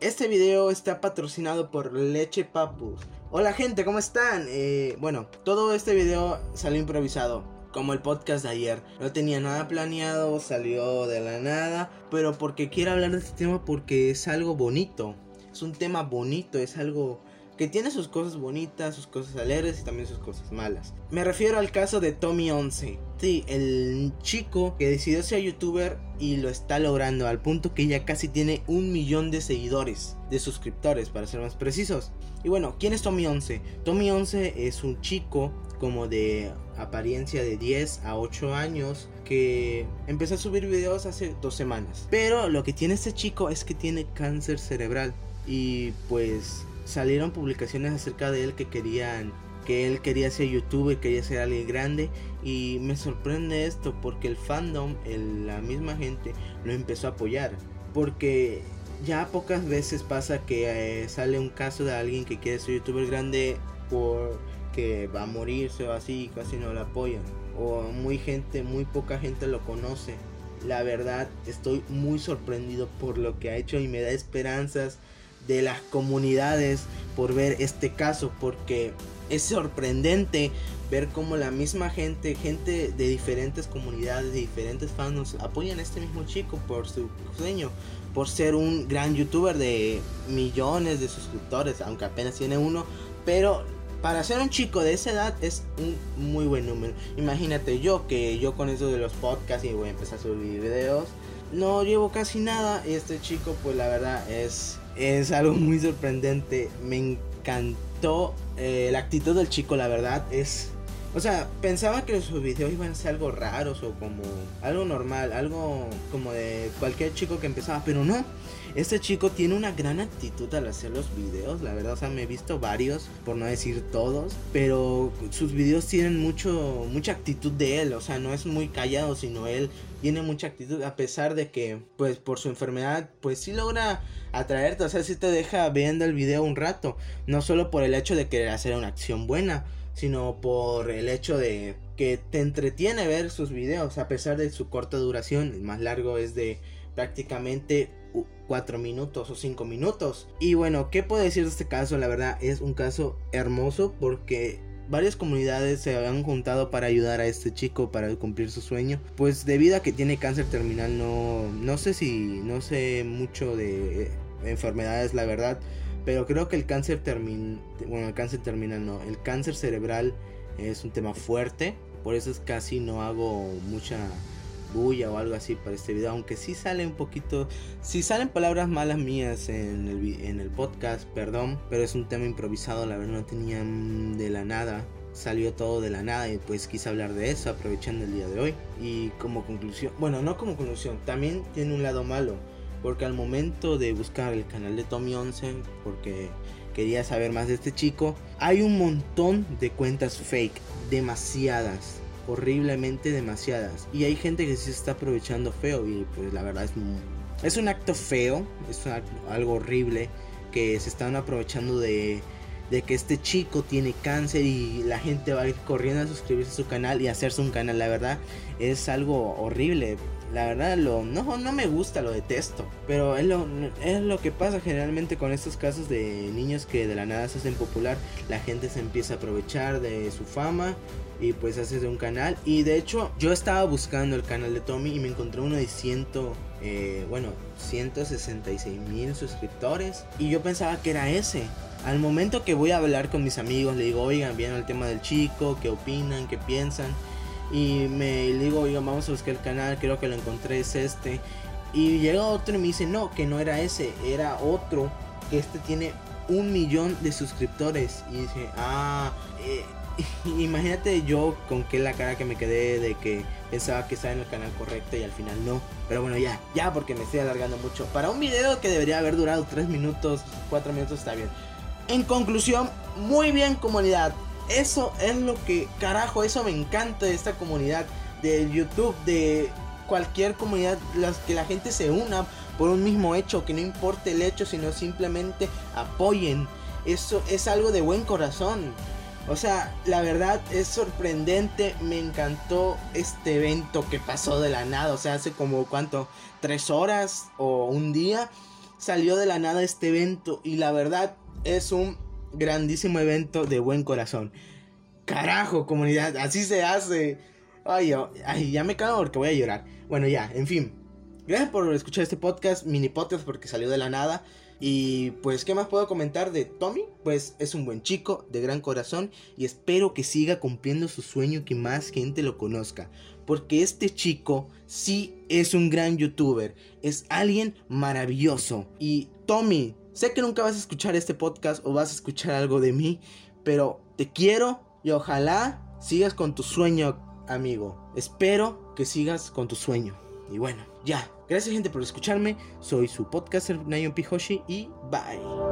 Este video está patrocinado por Leche Papus. Hola gente, ¿cómo están? Eh, bueno, todo este video salió improvisado. Como el podcast de ayer. No tenía nada planeado, salió de la nada. Pero porque quiero hablar de este tema porque es algo bonito. Es un tema bonito, es algo que tiene sus cosas bonitas, sus cosas alegres y también sus cosas malas. Me refiero al caso de Tommy 11. Sí, el chico que decidió ser youtuber y lo está logrando al punto que ya casi tiene un millón de seguidores, de suscriptores para ser más precisos. Y bueno, ¿quién es Tommy 11? Tommy 11 es un chico como de apariencia de 10 a 8 años que empezó a subir videos hace dos semanas. Pero lo que tiene este chico es que tiene cáncer cerebral y pues salieron publicaciones acerca de él que querían que él quería ser youtuber, quería ser alguien grande. Y me sorprende esto porque el fandom, la misma gente lo empezó a apoyar. Porque ya pocas veces pasa que eh, sale un caso de alguien que quiere ser youtuber grande por que va a morirse o así casi no lo apoyan. O muy gente, muy poca gente lo conoce. La verdad estoy muy sorprendido por lo que ha hecho y me da esperanzas de las comunidades por ver este caso porque es sorprendente ver cómo la misma gente, gente de diferentes comunidades, de diferentes fans apoyan a este mismo chico por su sueño, por ser un gran youtuber de millones de suscriptores, aunque apenas tiene uno, pero para ser un chico de esa edad es un muy buen número. Imagínate yo que yo con eso de los podcasts y voy a empezar a subir videos, no llevo casi nada y este chico pues la verdad es es algo muy sorprendente. Me encantó eh, la actitud del chico, la verdad. Es. O sea, pensaba que sus videos iban a ser algo raros o como algo normal, algo como de cualquier chico que empezaba, pero no. Este chico tiene una gran actitud al hacer los videos, la verdad, o sea, me he visto varios, por no decir todos, pero sus videos tienen mucho mucha actitud de él, o sea, no es muy callado, sino él tiene mucha actitud a pesar de que pues por su enfermedad pues sí logra atraerte, o sea, sí te deja viendo el video un rato, no solo por el hecho de querer hacer una acción buena, sino por el hecho de que te entretiene ver sus videos a pesar de su corta duración, el más largo es de prácticamente 4 minutos o 5 minutos. Y bueno, ¿qué puedo decir de este caso? La verdad es un caso hermoso porque varias comunidades se habían juntado para ayudar a este chico para cumplir su sueño. Pues debido a que tiene cáncer terminal, no, no sé si, no sé mucho de enfermedades, la verdad. Pero creo que el cáncer terminal, bueno, el cáncer terminal no, el cáncer cerebral es un tema fuerte. Por eso es casi no hago mucha bulla o algo así para este video. Aunque sí sale un poquito. Si salen palabras malas mías en el, en el podcast, perdón. Pero es un tema improvisado, la verdad no tenía de la nada. Salió todo de la nada y pues quise hablar de eso aprovechando el día de hoy. Y como conclusión, bueno, no como conclusión, también tiene un lado malo. Porque al momento de buscar el canal de Tommy 11, porque quería saber más de este chico, hay un montón de cuentas fake, demasiadas horriblemente demasiadas. Y hay gente que se está aprovechando feo y pues la verdad es, es un acto feo, es algo horrible que se están aprovechando de, de que este chico tiene cáncer y la gente va a ir corriendo a suscribirse a su canal y hacerse un canal. La verdad es algo horrible. La verdad lo, no, no me gusta, lo detesto. Pero es lo, es lo que pasa generalmente con estos casos de niños que de la nada se hacen popular. La gente se empieza a aprovechar de su fama y pues haces un canal. Y de hecho yo estaba buscando el canal de Tommy y me encontré uno de 100, eh, bueno, 166 mil suscriptores. Y yo pensaba que era ese. Al momento que voy a hablar con mis amigos, le digo, oigan, bien el tema del chico, qué opinan, qué piensan. Y me digo, oigan, vamos a buscar el canal, creo que lo encontré, es este. Y llega otro y me dice, no, que no era ese, era otro, que este tiene un millón de suscriptores. Y dice, ah, eh, imagínate yo con qué la cara que me quedé de que pensaba que estaba en el canal correcto y al final no. Pero bueno, ya, ya porque me estoy alargando mucho. Para un video que debería haber durado 3 minutos, 4 minutos está bien. En conclusión, muy bien comunidad. Eso es lo que, carajo, eso me encanta de esta comunidad de YouTube, de cualquier comunidad, las que la gente se una por un mismo hecho, que no importe el hecho, sino simplemente apoyen. Eso es algo de buen corazón. O sea, la verdad es sorprendente. Me encantó este evento que pasó de la nada. O sea, hace como cuánto, tres horas o un día. salió de la nada este evento y la verdad es un grandísimo evento de buen corazón. Carajo, comunidad, así se hace. Ay, ay, ya me cago porque voy a llorar. Bueno, ya, en fin. Gracias por escuchar este podcast, mini podcast porque salió de la nada. Y pues, ¿qué más puedo comentar de Tommy? Pues es un buen chico, de gran corazón, y espero que siga cumpliendo su sueño que más gente lo conozca. Porque este chico sí es un gran youtuber, es alguien maravilloso. Y Tommy, sé que nunca vas a escuchar este podcast o vas a escuchar algo de mí, pero te quiero y ojalá sigas con tu sueño, amigo. Espero que sigas con tu sueño. Y bueno, ya. Gracias gente por escucharme. Soy su podcaster Nayon Pihoshi y bye.